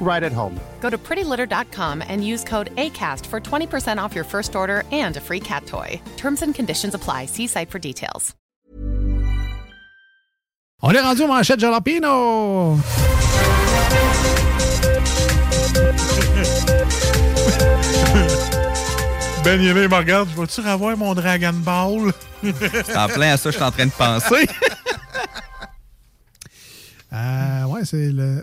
right at home. Go to prettylitter.com and use code ACAST for 20% off your first order and a free cat toy. Terms and conditions apply. See site for details. On est rendu au manchette Jalapino! Ben Yéné me regarde, vas-tu revoir mon Dragon Ball? C'est en plein à ça, je suis en train de penser. Euh, ouais, c'est le.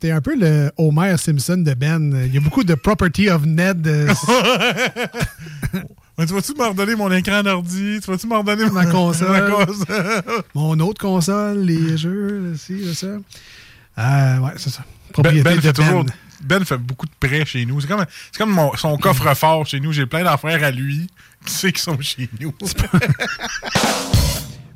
T'es un peu le Homer Simpson de Ben. Il y a beaucoup de property of Ned. tu vas-tu me redonner mon écran d'ordi? Tu vas-tu me redonner Ma console. ma console? mon autre console, les jeux, ça. Euh, ouais, c'est ça. Propriété Ben, ben de fait Ben. toujours- Ben fait beaucoup de prêts chez nous. C'est comme, comme mon- son coffre-fort chez nous. J'ai plein d'affaires à lui qui sait qu'ils sont chez nous.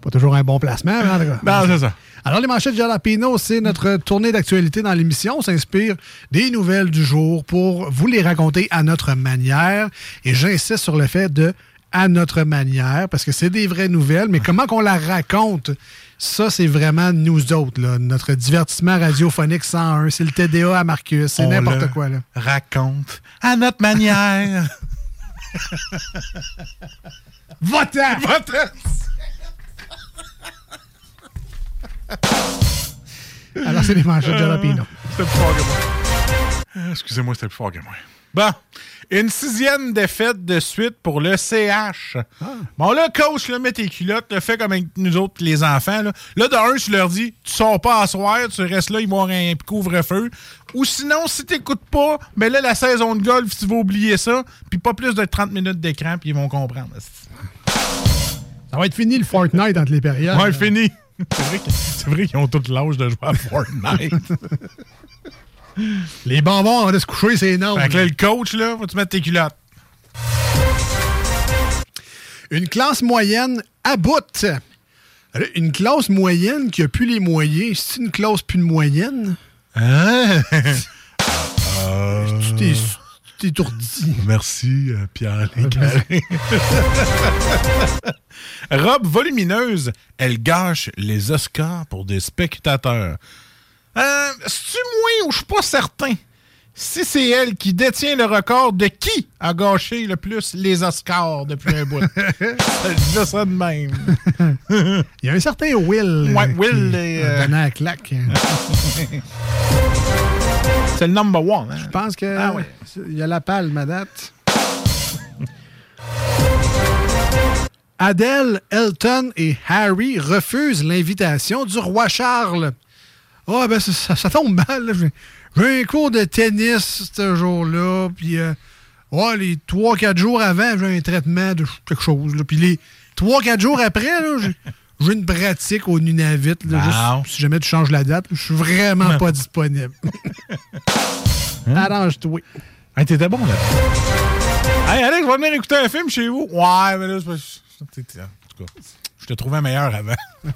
Pas toujours un bon placement, mais en tout cas. Non, c'est ça. Alors, les manchettes Jalapino, c'est notre tournée d'actualité dans l'émission. On s'inspire des nouvelles du jour pour vous les raconter à notre manière. Et j'insiste sur le fait de à notre manière, parce que c'est des vraies nouvelles, mais comment qu'on la raconte, ça, c'est vraiment nous autres, là. Notre divertissement radiophonique 101, c'est le TDA à Marcus, c'est n'importe quoi, là. Raconte à notre manière. Va-t'en! Va-t'en! Alors, c'est les manchettes Jalapino. C'était plus fort que moi. Euh, Excusez-moi, c'était plus fort que moi. Bon, une sixième défaite de suite pour le CH. Bon, là, coach, là, mets tes culottes, le fait comme avec nous autres, les enfants. Là, là de un, je leur dis, tu sors pas à soir, tu restes là, ils vont avoir un couvre-feu. Ou sinon, si t'écoutes pas, ben là, la saison de golf, tu vas oublier ça, puis pas plus de 30 minutes d'écran, puis ils vont comprendre. Ça va être fini le Fortnite entre les périodes. Ouais, fini. C'est vrai qu'ils ont tout l'âge de jouer à Fortnite. Les bonbons avant de se coucher, c'est énorme. Fait que là, le coach, là, faut-tu mettre tes culottes? Une classe moyenne à bout. Alors, Une classe moyenne qui a plus les moyens, c'est une classe plus de moyenne? Hein? Tu t'es étourdi. Merci, euh, Pierre Lécaré. Robe volumineuse, elle gâche les Oscars pour des spectateurs. Euh, C'est-tu moi ou je suis pas certain? Si c'est elle qui détient le record de qui a gâché le plus les Oscars depuis un bout? je dis ça de même. Il y a un certain Will. Ouais, euh, Will qui est, a euh, la claque. C'est le number one. Hein? Je pense que Ah oui. il y a la palme à date. Adele, Elton et Harry refusent l'invitation du roi Charles. Ah, ben, ça, ça- ça tombe mal. J'ai un cours de tennis ce jour-là. Puis, euh, ouais, les 3-4 jours avant, j'ai un traitement de quelque chose. là. Puis, les 3-4 jours après, là, j'ai une pratique au Nunavut. là, Wow. juste si jamais tu changes la date, je suis vraiment pas disponible. Arrange-toi. Hey, t'étais bon là. Hey, Alex, va venir écouter un film chez vous. Ouais, mais là, c'est pas. En tout cas, je te trouvais meilleur avant.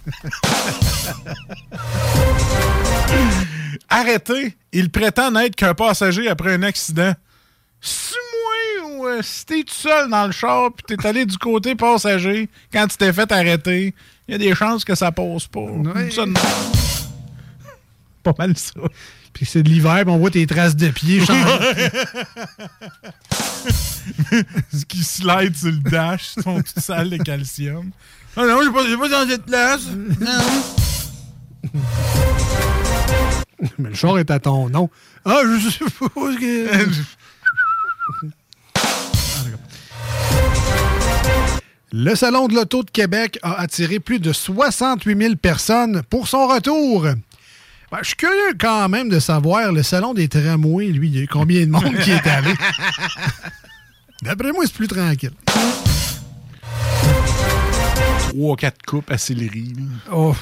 Arrêtez. Il prétend n'être qu'un passager après un accident. Si moi ou euh, si t'es tout seul dans le char puis t'es allé du côté passager quand tu t'es fait arrêter, il y a des chances que ça passe pas. Ça de. Pas mal ça. Puis c'est de l'hiver, on voit tes traces de pieds. Ce qui slide sur le dash sont toutes sales de calcium. Ah non, j'ai pas, j'ai pas dans cette place. Non. Mais le char est à ton nom. Ah, je ce que... Le Salon de l'Auto de Québec a attiré plus de 68 000 personnes pour son retour. Ben, je suis curieux quand même de savoir, le Salon des tramways, lui, il y a eu combien de monde qui est allé? D'après moi, c'est plus tranquille. Trois, quatre coupes à céleri. Oh,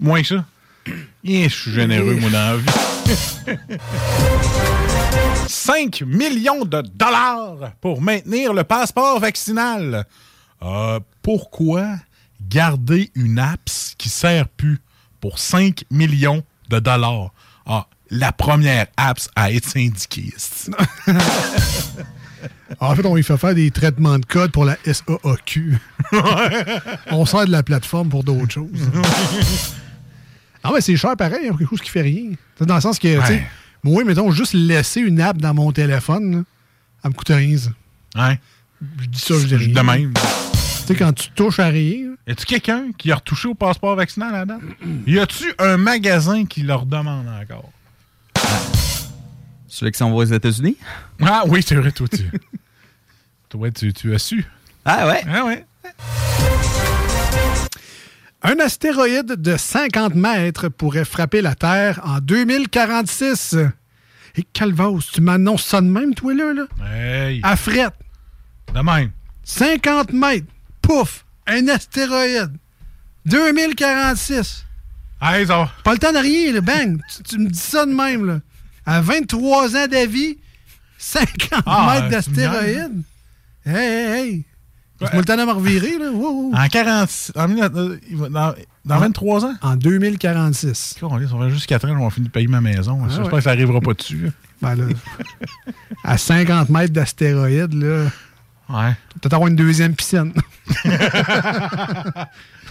Moins que ça. Eh, je suis généreux, moi, dans la vie. 5 millions de dollars pour maintenir le passeport vaccinal. Euh, pourquoi garder une apps qui sert plus pour 5 millions de dollars? Ah, la première apps à être syndiquée. c'est- En fait, on lui fait faire des traitements de code pour la SAAQ. on sert de la plateforme pour d'autres choses. ah ouais, c'est cher pareil, hein, quelque chose qui fait rien. Dans le sens que, Ouais. Moi, mettons, juste laisser une app dans mon téléphone, là, ça me coûte rien. ça. Hein? Je dis ça, je dis rien. De même. Tu sais, quand tu touches à rien, Y a-tu quelqu'un qui a retouché au passeport vaccinal à la date? Y a-tu un magasin qui leur demande encore? Celui qui s'envoie aux États-Unis? Ah oui, c'est vrai, toi, tu. toi, tu, tu as su. Ah ouais? Ah ouais. Un astéroïde de 50 mètres pourrait frapper la Terre en 2046. Et Calvos, tu m'annonces ça de même, toi, là? là? Hey, À frette. de même. 50 mètres. Pouf! Un astéroïde. 2046. Hey, ça va. Pas le temps de rien, là. Bang! tu, tu me dis ça de même, là. À 23 ans d'avis, 50 Ah, mètres d'astéroïde. Hey, hey, hey. Temps de me revirer, là. Wow. En 40. En, mille- euh, il va- dans, dans 23 ans? En 2046. On va juste 4 ans, on va finir de payer ma maison. Ah J'espère ouais. que ça n'arrivera pas dessus. Ben là, à 50 mètres d'astéroïde, là, Ouais. peut-être avoir une deuxième piscine.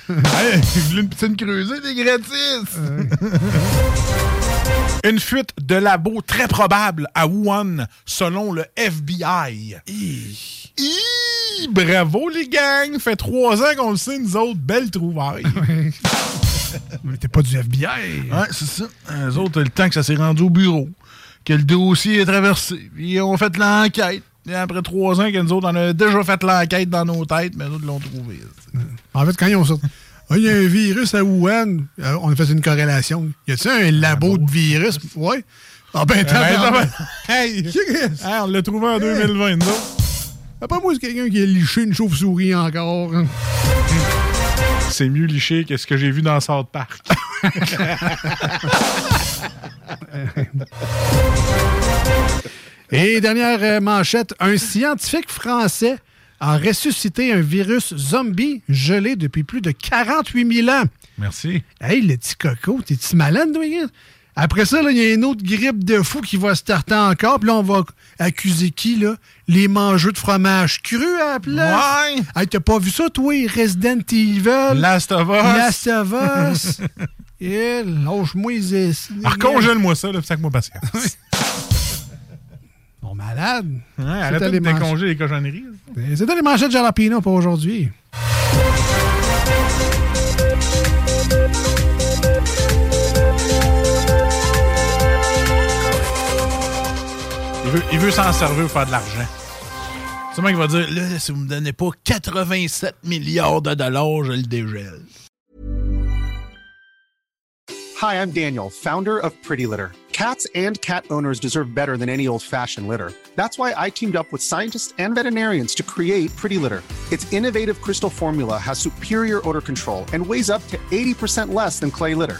hey, voulait une piscine creusée, des gratis! Une fuite de labo très probable à Wuhan, selon le FBI. Hi, bravo, les gangs! Fait trois ans qu'on le sait, nous autres, belle trouvaille. Mais t'es pas du FBI. Ouais, c'est ça. Les autres, le temps que ça s'est rendu au bureau, que le dossier est traversé, puis ils ont fait l'enquête. Et après trois ans que nous autres, on a déjà fait l'enquête dans nos têtes, mais nous autres l'ont trouvé. En fait, quand ils ont sorti. Ah, il y a un virus à Wuhan. Euh, on a fait une corrélation. Y a-tu un labo de virus? Ouais. Ah ben, Ben, tabarnak. hey, Qu'est-ce? hey, on l'a trouvé en 2020, nous autres. Après moi, c'est quelqu'un qui a liché une chauve-souris encore. C'est mieux liché que ce que j'ai vu dans South Park. Et dernière euh, manchette, un scientifique français a ressuscité un virus zombie gelé depuis plus de 48 000 ans. Merci. Hey, le petit coco, t'es-tu malade, toi? Après ça, il y a une autre grippe de fou qui va starter encore. Puis là, on va accuser qui, là? Les mangeux de fromage cru à la place. Ouais! Hey, t'as pas vu ça, toi, Resident Evil? Last of Us. Last of Us. Eh, lâche-moi les... Alors, congèle-moi ça, là, puis sac-moi patience. Bon, malade. Ouais, de les manches. décongeler les cochonneries. C'était les manchettes de jalapeno pour aujourd'hui. Veut, il veut s'en servir pour faire de l'argent. C'est moi qui va dire, là, si vous me donnez pas 87 milliards de dollars, je le dégèle. Hi, I'm Daniel, founder of Pretty Litter. Cats and cat owners deserve better than any old fashioned litter. That's why I teamed up with scientists and veterinarians to create Pretty Litter. Its innovative crystal formula has superior odor control and weighs up to 80% less than clay litter.